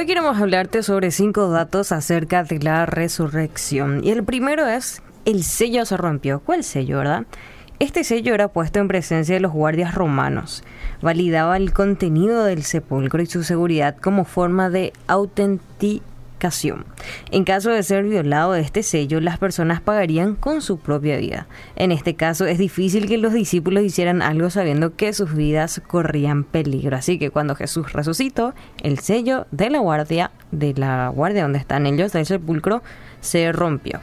Hoy queremos hablarte sobre cinco datos acerca de la resurrección. Y el primero es, el sello se rompió. ¿Cuál sello, verdad? Este sello era puesto en presencia de los guardias romanos. Validaba el contenido del sepulcro y su seguridad como forma de En caso de ser violado este sello, las personas pagarían con su propia vida. En este caso, es difícil que los discípulos hicieran algo sabiendo que sus vidas corrían peligro. Así que cuando Jesús resucitó, el sello de la guardia, de la guardia donde están ellos, del sepulcro, se rompió.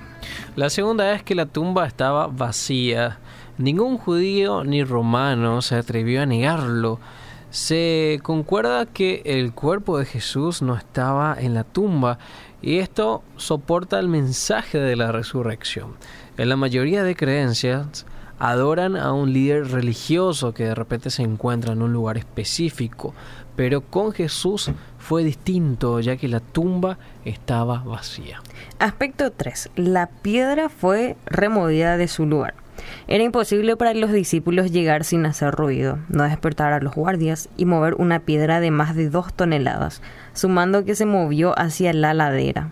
La segunda es que la tumba estaba vacía. Ningún judío ni romano se atrevió a negarlo. Se concuerda que el cuerpo de Jesús no estaba en la tumba y esto soporta el mensaje de la resurrección. En la mayoría de creencias adoran a un líder religioso que de repente se encuentra en un lugar específico, pero con Jesús fue distinto ya que la tumba estaba vacía. Aspecto 3. La piedra fue removida de su lugar. Era imposible para los discípulos llegar sin hacer ruido, no despertar a los guardias y mover una piedra de más de dos toneladas, sumando que se movió hacia la ladera.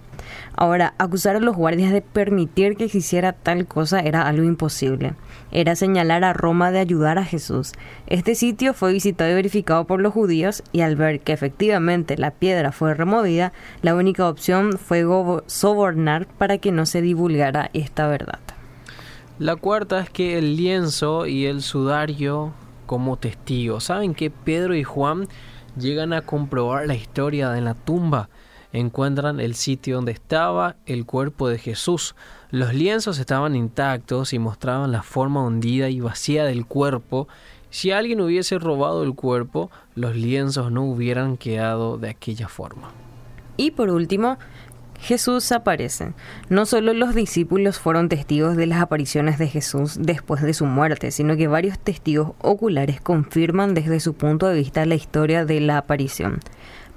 Ahora, acusar a los guardias de permitir que se hiciera tal cosa era algo imposible. Era señalar a Roma de ayudar a Jesús. Este sitio fue visitado y verificado por los judíos y al ver que efectivamente la piedra fue removida, la única opción fue sobornar para que no se divulgara esta verdad. La cuarta es que el lienzo y el sudario como testigos. Saben que Pedro y Juan llegan a comprobar la historia de la tumba. Encuentran el sitio donde estaba el cuerpo de Jesús. Los lienzos estaban intactos y mostraban la forma hundida y vacía del cuerpo. Si alguien hubiese robado el cuerpo, los lienzos no hubieran quedado de aquella forma. Y por último, Jesús aparece. No solo los discípulos fueron testigos de las apariciones de Jesús después de su muerte, sino que varios testigos oculares confirman desde su punto de vista la historia de la aparición.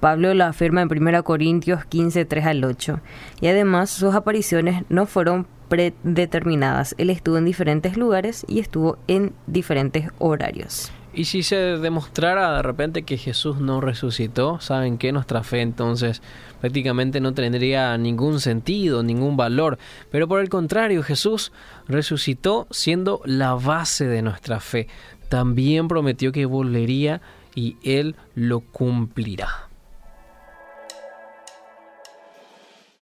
Pablo lo afirma en 1 Corintios 15, 3 al 8. Y además sus apariciones no fueron predeterminadas. Él estuvo en diferentes lugares y estuvo en diferentes horarios. Y si se demostrara de repente que Jesús no resucitó, ¿saben que Nuestra fe entonces prácticamente no tendría ningún sentido, ningún valor. Pero por el contrario, Jesús resucitó siendo la base de nuestra fe. También prometió que volvería y Él lo cumplirá.